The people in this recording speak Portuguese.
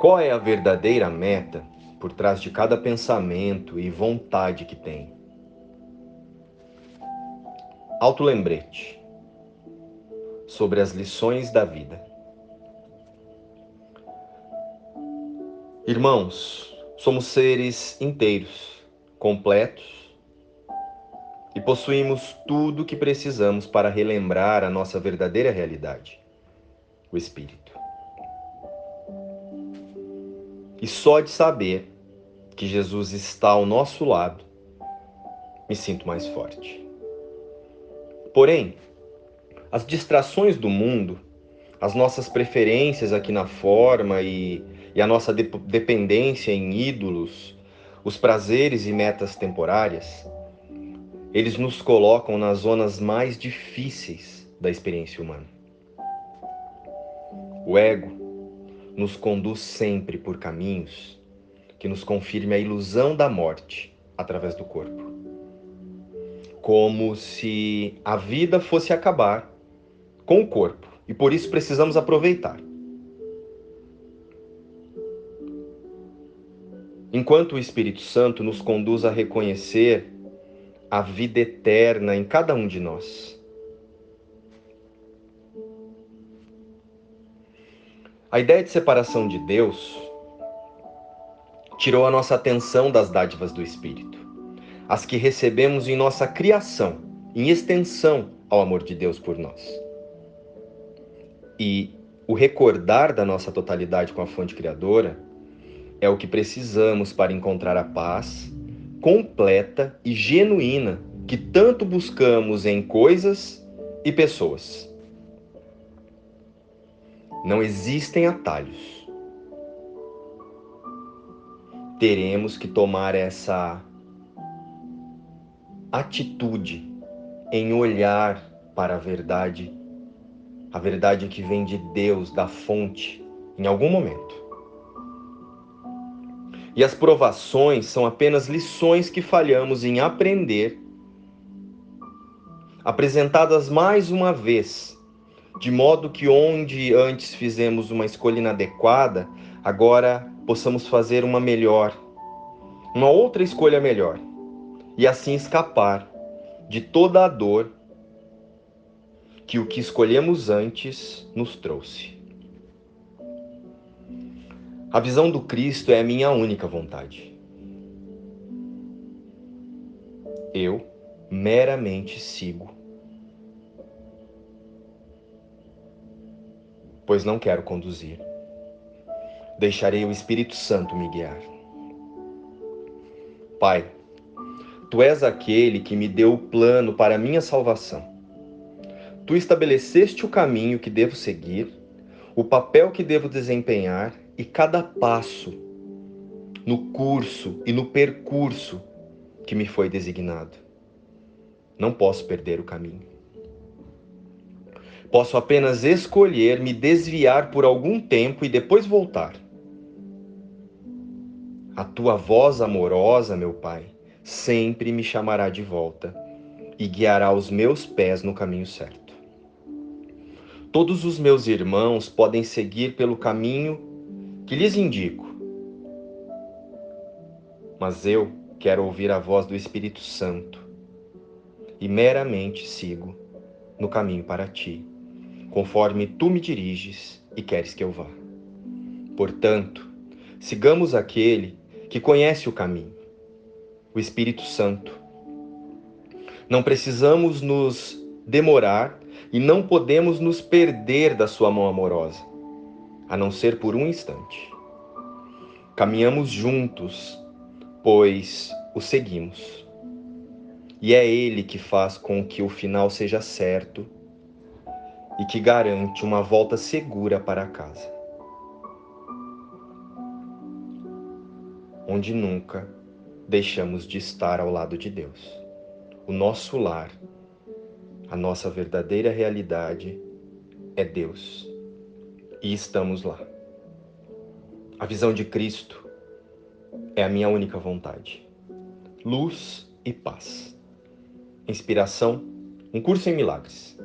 Qual é a verdadeira meta por trás de cada pensamento e vontade que tem? Autolembrete sobre as lições da vida. Irmãos, somos seres inteiros, completos e possuímos tudo o que precisamos para relembrar a nossa verdadeira realidade, o Espírito. E só de saber que Jesus está ao nosso lado, me sinto mais forte. Porém, as distrações do mundo, as nossas preferências aqui na forma e e a nossa de dependência em ídolos, os prazeres e metas temporárias, eles nos colocam nas zonas mais difíceis da experiência humana. O ego nos conduz sempre por caminhos que nos confirme a ilusão da morte através do corpo. Como se a vida fosse acabar com o corpo e por isso precisamos aproveitar. enquanto o Espírito Santo nos conduz a reconhecer a vida eterna em cada um de nós. A ideia de separação de Deus tirou a nossa atenção das dádivas do Espírito, as que recebemos em nossa criação, em extensão ao amor de Deus por nós. E o recordar da nossa totalidade com a fonte criadora é o que precisamos para encontrar a paz completa e genuína que tanto buscamos em coisas e pessoas. Não existem atalhos. Teremos que tomar essa atitude em olhar para a verdade, a verdade que vem de Deus, da fonte, em algum momento. E as provações são apenas lições que falhamos em aprender, apresentadas mais uma vez, de modo que onde antes fizemos uma escolha inadequada, agora possamos fazer uma melhor, uma outra escolha melhor, e assim escapar de toda a dor que o que escolhemos antes nos trouxe. A visão do Cristo é a minha única vontade. Eu meramente sigo, pois não quero conduzir. Deixarei o Espírito Santo me guiar. Pai, Tu és aquele que me deu o plano para a minha salvação. Tu estabeleceste o caminho que devo seguir, o papel que devo desempenhar e cada passo no curso e no percurso que me foi designado. Não posso perder o caminho. Posso apenas escolher me desviar por algum tempo e depois voltar. A tua voz amorosa, meu Pai, sempre me chamará de volta e guiará os meus pés no caminho certo. Todos os meus irmãos podem seguir pelo caminho que lhes indico. Mas eu quero ouvir a voz do Espírito Santo e meramente sigo no caminho para ti, conforme tu me diriges e queres que eu vá. Portanto, sigamos aquele que conhece o caminho, o Espírito Santo. Não precisamos nos demorar e não podemos nos perder da sua mão amorosa a não ser por um instante. Caminhamos juntos, pois o seguimos. E é Ele que faz com que o final seja certo e que garante uma volta segura para casa. Onde nunca deixamos de estar ao lado de Deus. O nosso lar, a nossa verdadeira realidade é Deus e estamos lá. A visão de Cristo é a minha única vontade. Luz e paz. Inspiração, um curso em milagres.